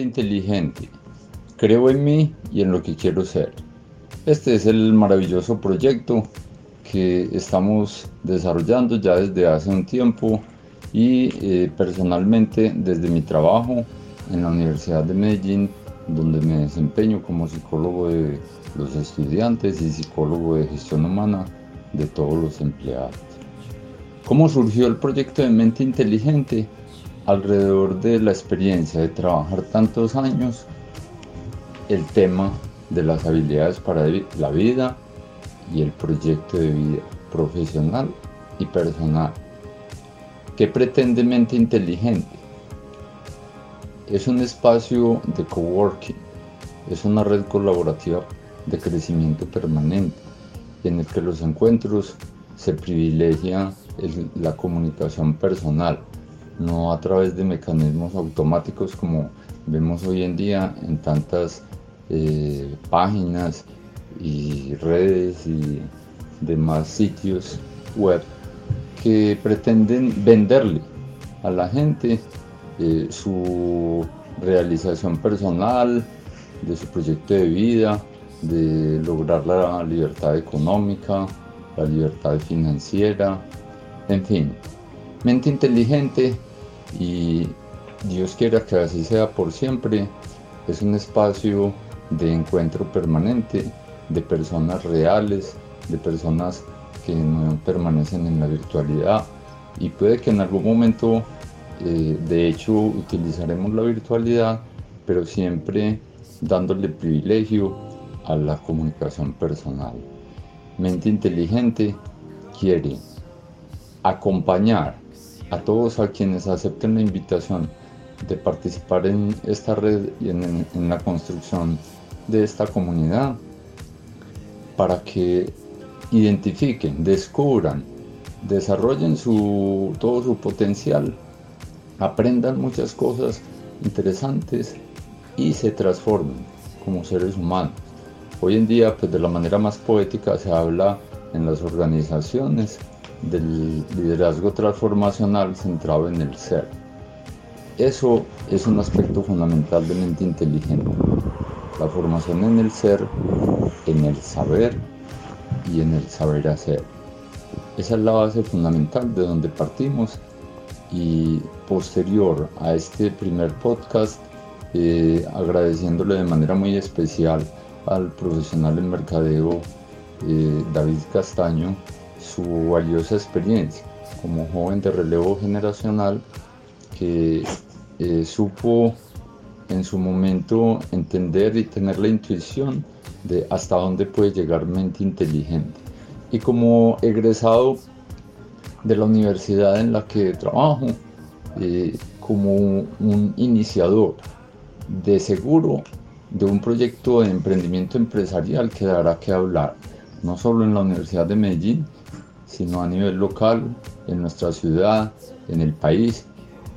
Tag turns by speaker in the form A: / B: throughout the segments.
A: inteligente. Creo en mí y en lo que quiero ser. Este es el maravilloso proyecto que estamos desarrollando ya desde hace un tiempo y eh, personalmente desde mi trabajo en la Universidad de Medellín, donde me desempeño como psicólogo de los estudiantes y psicólogo de gestión humana de todos los empleados. ¿Cómo surgió el proyecto de Mente Inteligente? Alrededor de la experiencia de trabajar tantos años, el tema de las habilidades para la vida y el proyecto de vida profesional y personal. ¿Qué pretende Mente Inteligente? Es un espacio de coworking, es una red colaborativa de crecimiento permanente en el que los encuentros se privilegia la comunicación personal, no a través de mecanismos automáticos como vemos hoy en día en tantas eh, páginas y redes y demás sitios web que pretenden venderle a la gente eh, su realización personal, de su proyecto de vida, de lograr la libertad económica, la libertad financiera, en fin, mente inteligente y Dios quiera que así sea por siempre, es un espacio de encuentro permanente de personas reales, de personas que no permanecen en la virtualidad y puede que en algún momento eh, de hecho utilizaremos la virtualidad pero siempre dándole privilegio a la comunicación personal. Mente inteligente quiere acompañar a todos a quienes acepten la invitación de participar en esta red y en, la construcción de esta comunidad para que identifiquen, descubran, desarrollen su, todo su potencial, aprendan muchas cosas interesantes y se transformen como seres humanos. Hoy en día, pues de la manera más poética se habla en las organizaciones del liderazgo transformacional centrado en el ser. Eso es un aspecto fundamental de mente inteligente. La formación en el ser, en el saber y en el saber hacer. Esa es la base fundamental de donde partimos y posterior a este primer podcast, eh, agradeciéndole de manera muy especial al profesional en mercadeo eh, David Castaño su valiosa experiencia como joven de relevo generacional que eh, supo en su momento entender y tener la intuición de hasta dónde puede llegar mente inteligente. Y como egresado de la universidad en la que trabajo, eh, como un iniciador de seguro de un proyecto de emprendimiento empresarial que dará que hablar, no solo en la Universidad de Medellín, sino a nivel local, en nuestra ciudad, en el país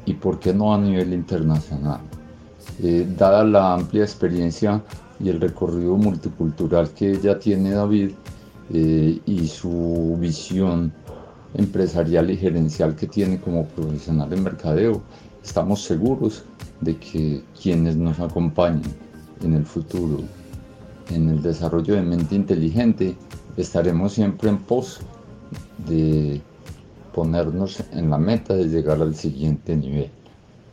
A: y por qué no a nivel internacional. Eh, dada la amplia experiencia y el recorrido multicultural que ya tiene David eh, y su visión empresarial y gerencial que tiene como profesional en mercadeo, estamos seguros de que quienes nos acompañen en el futuro, en el desarrollo de mente inteligente, estaremos siempre en pos de ponernos en la meta de llegar al siguiente nivel.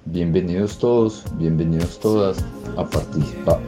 A: Bienvenidos todos, bienvenidos todas a participar.